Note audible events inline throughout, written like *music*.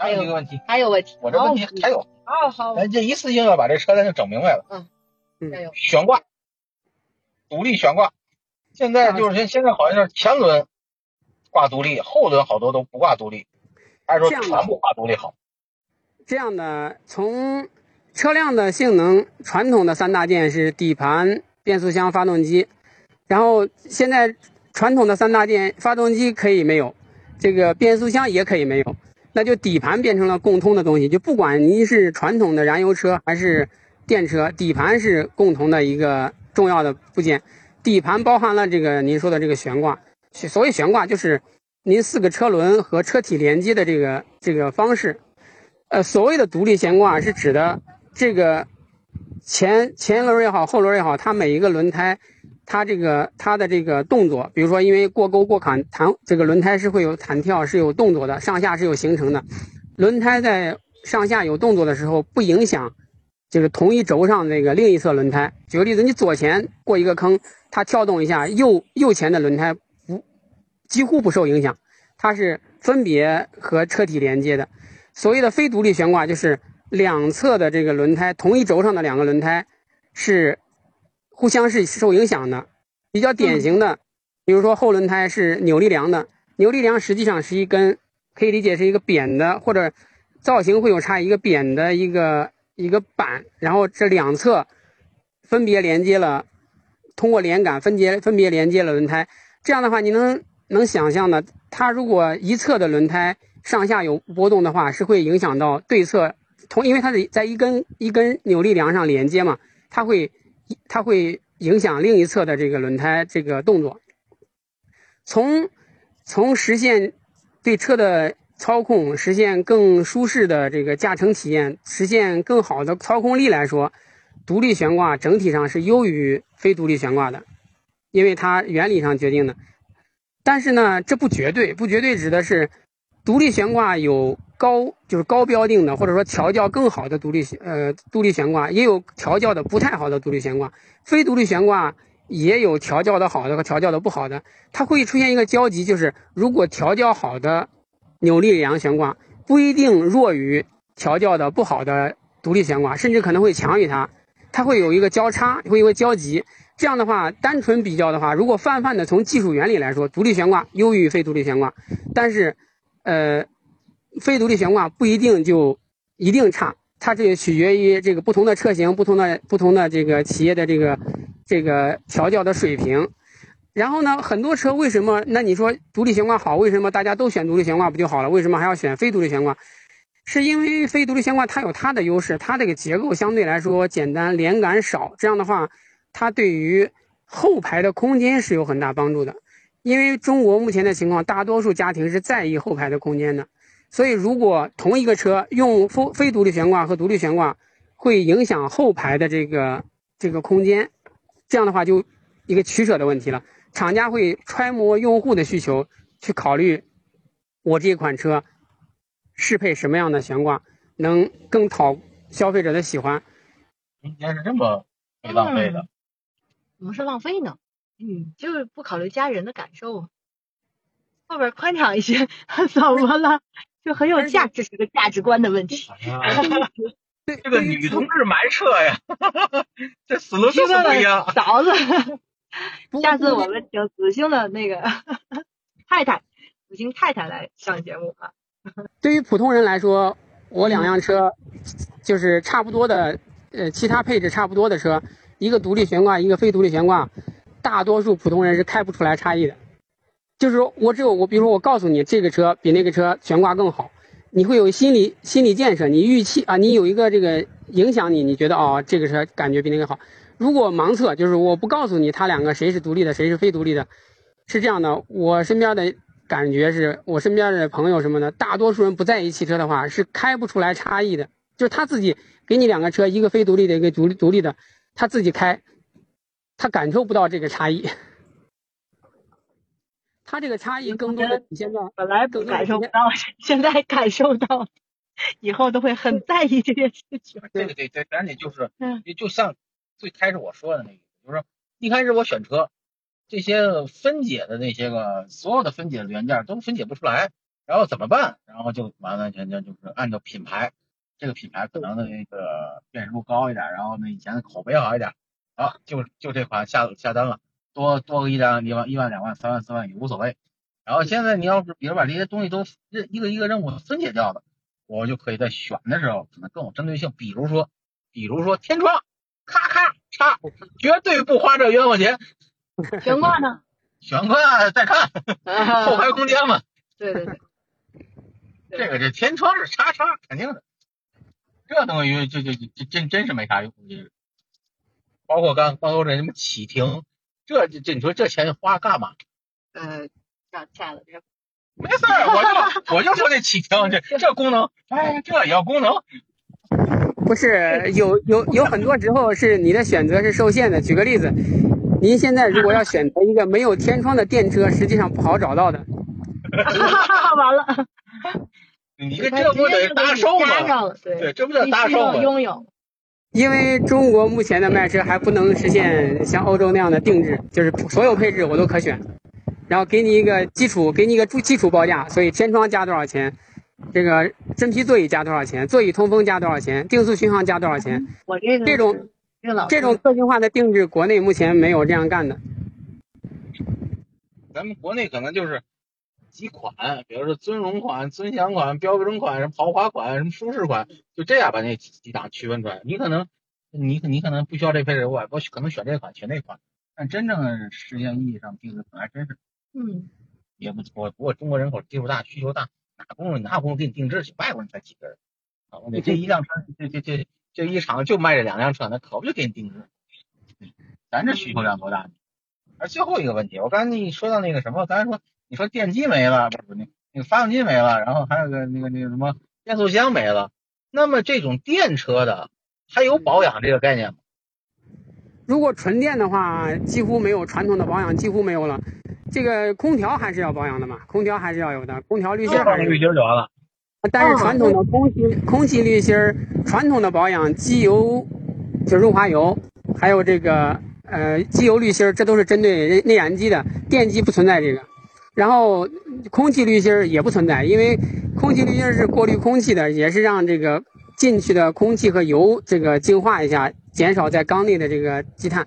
还有一个问题，还有问题，我这问题还有，哦好，咱这一次性要把这车咱就整明白了。嗯，加油，悬挂，独立悬挂，现在就是现现在好像是前轮挂独立，后轮好多都不挂独立，还是说全部挂独立好？这样的，从车辆的性能，传统的三大件是底盘、变速箱、发动机，然后现在传统的三大件，发动机可以没有，这个变速箱也可以没有，那就底盘变成了共通的东西，就不管您是传统的燃油车还是电车，底盘是共同的一个重要的部件，底盘包含了这个您说的这个悬挂，所谓悬挂就是您四个车轮和车体连接的这个这个方式。呃，所谓的独立悬挂是指的这个前前轮也好，后轮也好，它每一个轮胎，它这个它的这个动作，比如说因为过沟过坎弹，这个轮胎是会有弹跳，是有动作的，上下是有形成的。轮胎在上下有动作的时候，不影响这个同一轴上这个另一侧轮胎。举个例子，你左前过一个坑，它跳动一下，右右前的轮胎不几乎不受影响，它是分别和车体连接的。所谓的非独立悬挂，就是两侧的这个轮胎，同一轴上的两个轮胎是互相是受影响的。比较典型的，比如说后轮胎是扭力梁的，扭力梁实际上是一根，可以理解是一个扁的，或者造型会有差，一个扁的一个一个板，然后这两侧分别连接了，通过连杆分别分别连接了轮胎。这样的话，你能能想象的，它如果一侧的轮胎。上下有波动的话，是会影响到对侧同，因为它是在一根一根扭力梁上连接嘛，它会它会影响另一侧的这个轮胎这个动作。从从实现对车的操控，实现更舒适的这个驾乘体验，实现更好的操控力来说，独立悬挂整体上是优于非独立悬挂的，因为它原理上决定的。但是呢，这不绝对，不绝对指的是。独立悬挂有高就是高标定的，或者说调教更好的独立呃独立悬挂，也有调教的不太好的独立悬挂。非独立悬挂也有调教的好的和调教的不好的，它会出现一个交集，就是如果调教好的扭力梁悬挂不一定弱于调教的不好的独立悬挂，甚至可能会强于它，它会有一个交叉，会有一个交集。这样的话，单纯比较的话，如果泛泛的从技术原理来说，独立悬挂优于非独立悬挂，但是。呃，非独立悬挂不一定就一定差，它这取决于这个不同的车型、不同的不同的这个企业的这个这个调教的水平。然后呢，很多车为什么？那你说独立悬挂好，为什么大家都选独立悬挂不就好了？为什么还要选非独立悬挂？是因为非独立悬挂它有它的优势，它这个结构相对来说简单，连杆少，这样的话，它对于后排的空间是有很大帮助的。因为中国目前的情况，大多数家庭是在意后排的空间的，所以如果同一个车用非非独立悬挂和独立悬挂，会影响后排的这个这个空间，这样的话就一个取舍的问题了。厂家会揣摩用户的需求，去考虑我这款车适配什么样的悬挂，能更讨消费者的喜欢。今天是这么浪费的？怎么是浪费呢？嗯，就是不考虑家人的感受，后边宽敞一些，怎么了？就很有价值，是个价值观的问题。这个女同志买车呀，这思路就是不一样。嫂子，下次我们请子星的那个 *laughs* 太太，子星太太来上节目啊。对于普通人来说，我两辆车就是差不多的，呃，其他配置差不多的车，一个独立悬挂，一个非独立悬挂。大多数普通人是开不出来差异的，就是说我只有我，比如说我告诉你这个车比那个车悬挂更好，你会有心理心理建设，你预期啊，你有一个这个影响你，你觉得哦这个车感觉比那个好。如果盲测，就是我不告诉你它两个谁是独立的，谁是非独立的，是这样的，我身边的感觉是我身边的朋友什么的，大多数人不在意汽车的话，是开不出来差异的。就是他自己给你两个车，一个非独立的，一个独独立的，他自己开，他感受不到这个差异。他这个差异更多的体现在本来不感受不到，*laughs* 现在感受到，以后都会很在意这件事情。这个得得赶紧就是，嗯，就像最开始我说的那个，就是说一开始我选车，这些分解的那些个所有的分解的元件都分解不出来，然后怎么办？然后就完完全全就是按照品牌，这个品牌可能的那个辨识度高一点，然后呢以前的口碑好一点，好就就这款下下单了。多多个一两一万一万两万三万四万也无所谓，然后现在你要是比如把这些东西都任一个一个任务分解掉了，我就可以在选的时候可能更有针对性。比如说，比如说天窗，咔咔嚓，绝对不花这冤枉钱。*laughs* 悬挂呢？悬挂再看，*laughs* 后排空间嘛。对对对。*laughs* 这个这天窗是叉叉，肯定的。这东西就就就真真是没啥用。包括刚刚说这什么启停。这这你说这钱花干嘛？呃，上欠了这。没事儿，我就我就说这启停这这功能，哎，这也要功能。不是有有有很多时候是你的选择是受限的。举个例子，您现在如果要选择一个没有天窗的电车，实际上不好找到的。*laughs* 完了。你这不得大售吗？对，这不叫大售吗？拥有。因为中国目前的卖车还不能实现像欧洲那样的定制，就是所有配置我都可选，然后给你一个基础，给你一个基础报价，所以天窗加多少钱，这个真皮座椅加多少钱，座椅通风加多少钱，定速巡航加多少钱，我这这种这种个性化的定制，国内目前没有这样干的。咱们国内可能就是几款，比如说尊荣款、尊享款、标准款、什么豪华款、什么舒适款。就这样把那几几档区分出来，你可能你你可能不需要这配置，我我可能选这款选那款，但真正实现意义上定制可能还真是，嗯，也不错。不过中国人口基数大，需求大，哪功夫哪功夫给你定制去？外国人才几个人啊？我这一辆车，这这这这一场就卖这两辆车，那可不就给你定制？咱这需求量多大？而最后一个问题，我刚才你说到那个什么，刚才说你说电机没了，不是那那个发动机没了，然后还有个那个那个什么变速箱没了。那么这种电车的还有保养这个概念吗？如果纯电的话，几乎没有传统的保养，几乎没有了。这个空调还是要保养的嘛？空调还是要有的，空调滤芯还是滤芯就完了。但是传统的空气空气滤芯，传统的保养，机油就润滑油，还有这个呃机油滤芯，这都是针对内燃机的，电机不存在这个。然后空气滤芯也不存在，因为空气滤芯是过滤空气的，也是让这个进去的空气和油这个净化一下，减少在缸内的这个积碳。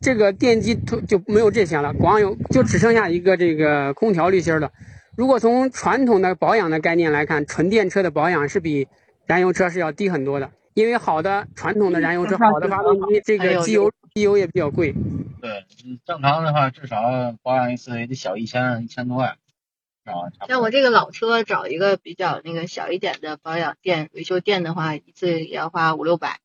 这个电机就没有这些了，光有就只剩下一个这个空调滤芯了。如果从传统的保养的概念来看，纯电车的保养是比燃油车是要低很多的，因为好的传统的燃油车，好的发动机，这个机油机油也比较贵。对，正常的话至少保养一次也得小一千一千多万，啊。像我这个老车找一个比较那个小一点的保养店维修店的话，一次也要花五六百。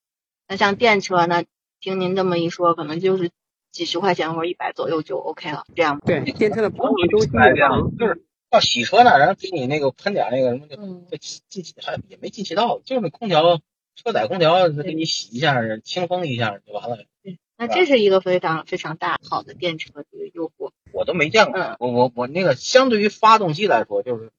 那像电车呢，听您这么一说，可能就是几十块钱或者一百左右就 OK 了，这样对，电车的保养周期这样，就是要洗车呢，然后给你那个喷点那个什么，就进气还也没进气道，就是那空调车载空调给你洗一下，清风一下就完了。那这是一个非常非常大好的电车这个诱惑，我都没见过。我我我那个相对于发动机来说，就是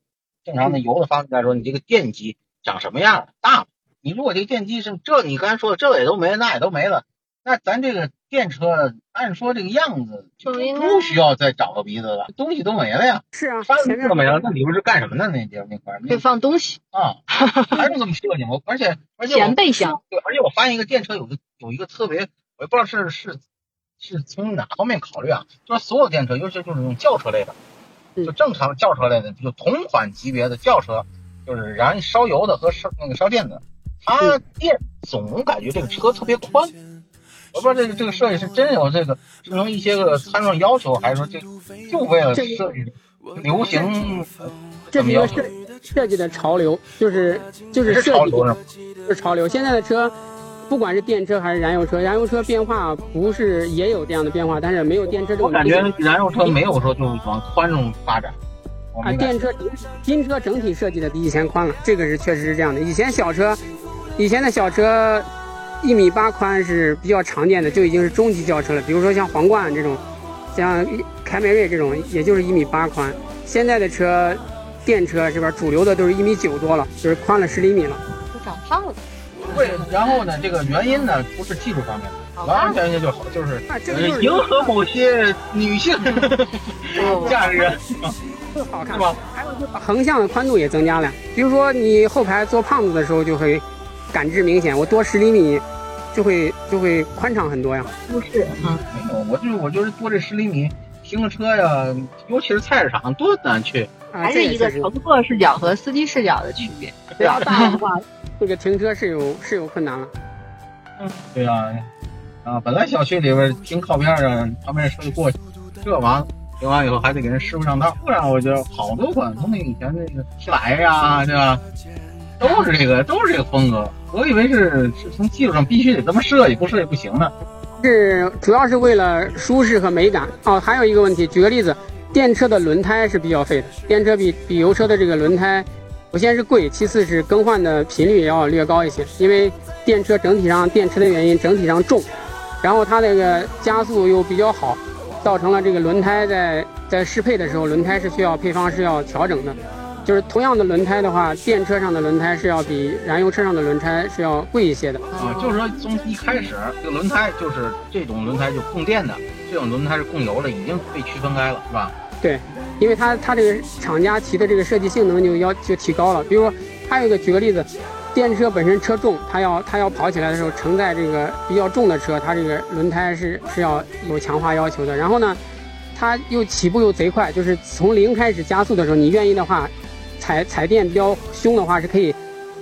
正常的油的发动机来说，你这个电机长什么样？大。你如果这个电机是这，你刚才说的这也都没，那也都没了，那咱这个电车按说这个样子就不需要再找个鼻子了，东西都没了呀。是啊，发动机都没了，那里边是干什么的？那地方那块可以放东西啊，*laughs* 还是这么设计吗而且而且前备箱。对，而且我发现一个电车有个有一个特别。我也不知道是是是从哪方面考虑啊，就是所有电车，尤其就是那种轿车类的，就正常轿车类的，就同款级别的轿车，就是燃烧油的和烧那个烧电的，它电总感觉这个车特别宽。我不知道这个这个设计是真有这个是从一些个参数要求，还是说这就为了设计流行？这是一个设设计的潮流，就是就是潮流是潮流。现在的车。不管是电车还是燃油车，燃油车变化不是也有这样的变化，但是没有电车这种。我感觉燃油车没有说就往宽容发展，啊，电车新车整体设计的比以前宽了，这个是确实是这样的。以前小车，以前的小车一米八宽是比较常见的，就已经是中级轿车了。比如说像皇冠这种，像凯美瑞这种，也就是一米八宽。现在的车，电车是吧？主流的都是一米九多了，就是宽了十厘米了。都长胖了。对，然后呢，这个原因呢，不是技术方面的，完完全全就好，就是就是迎合某些女性驾驶员，*laughs* 更 *laughs* 好看是吧？还有就是横向的宽度也增加了，比如说你后排坐胖子的时候就会感知明显，我多十厘米就会就会宽敞很多呀。舒适啊，没有，我就我就是多这十厘米，停个车呀，尤其是菜市场多难去。啊还是一个乘客视角和司机视角的区别。比较 *laughs* 大的话，这个停车是有是有困难了。嗯对呀、啊，本来小区里边停靠边上，旁边车就过去，这完了停完以后还得给人师傅上道，不然我觉得好多款从那以前那个七百呀，对吧？都是这个，都是这个风格。我以为是是从技术上必须得这么设计，不设计不行呢。是主要是为了舒适和美感哦。还有一个问题，举个例子，电车的轮胎是比较费的，电车比比油车的这个轮胎，首先是贵，其次是更换的频率也要略高一些，因为电车整体上电池的原因整体上重，然后它这个加速又比较好，造成了这个轮胎在在适配的时候，轮胎是需要配方是要调整的。就是同样的轮胎的话，电车上的轮胎是要比燃油车上的轮胎是要贵一些的。啊，就是说从一开始这个轮胎就是这种轮胎就供电的，这种轮胎是供油的，已经被区分开了，是吧？对，因为它它这个厂家提的这个设计性能就要就提高了。比如说，还有一个举个例子，电车本身车重，它要它要跑起来的时候承载这个比较重的车，它这个轮胎是是要有强化要求的。然后呢，它又起步又贼快，就是从零开始加速的时候，你愿意的话，踩踩电比较凶的话是可以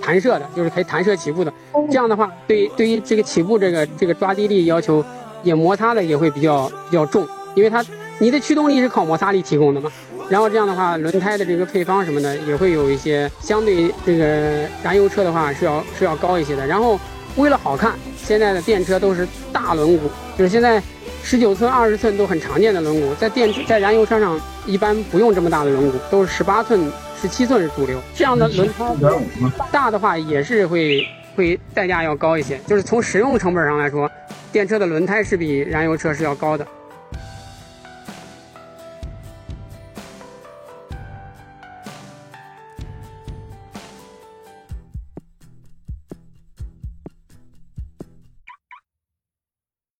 弹射的，就是可以弹射起步的。这样的话，对对于这个起步这个这个抓地力要求也摩擦的也会比较比较重，因为它你的驱动力是靠摩擦力提供的嘛。然后这样的话，轮胎的这个配方什么的也会有一些相对这个燃油车的话是要是要高一些的。然后为了好看，现在的电车都是大轮毂，就是现在十九寸、二十寸都很常见的轮毂，在电在燃油车上一般不用这么大的轮毂，都是十八寸、十七寸是主流。这样的轮胎。大的话也是会会代价要高一些，就是从使用成本上来说，电车的轮胎是比燃油车是要高的。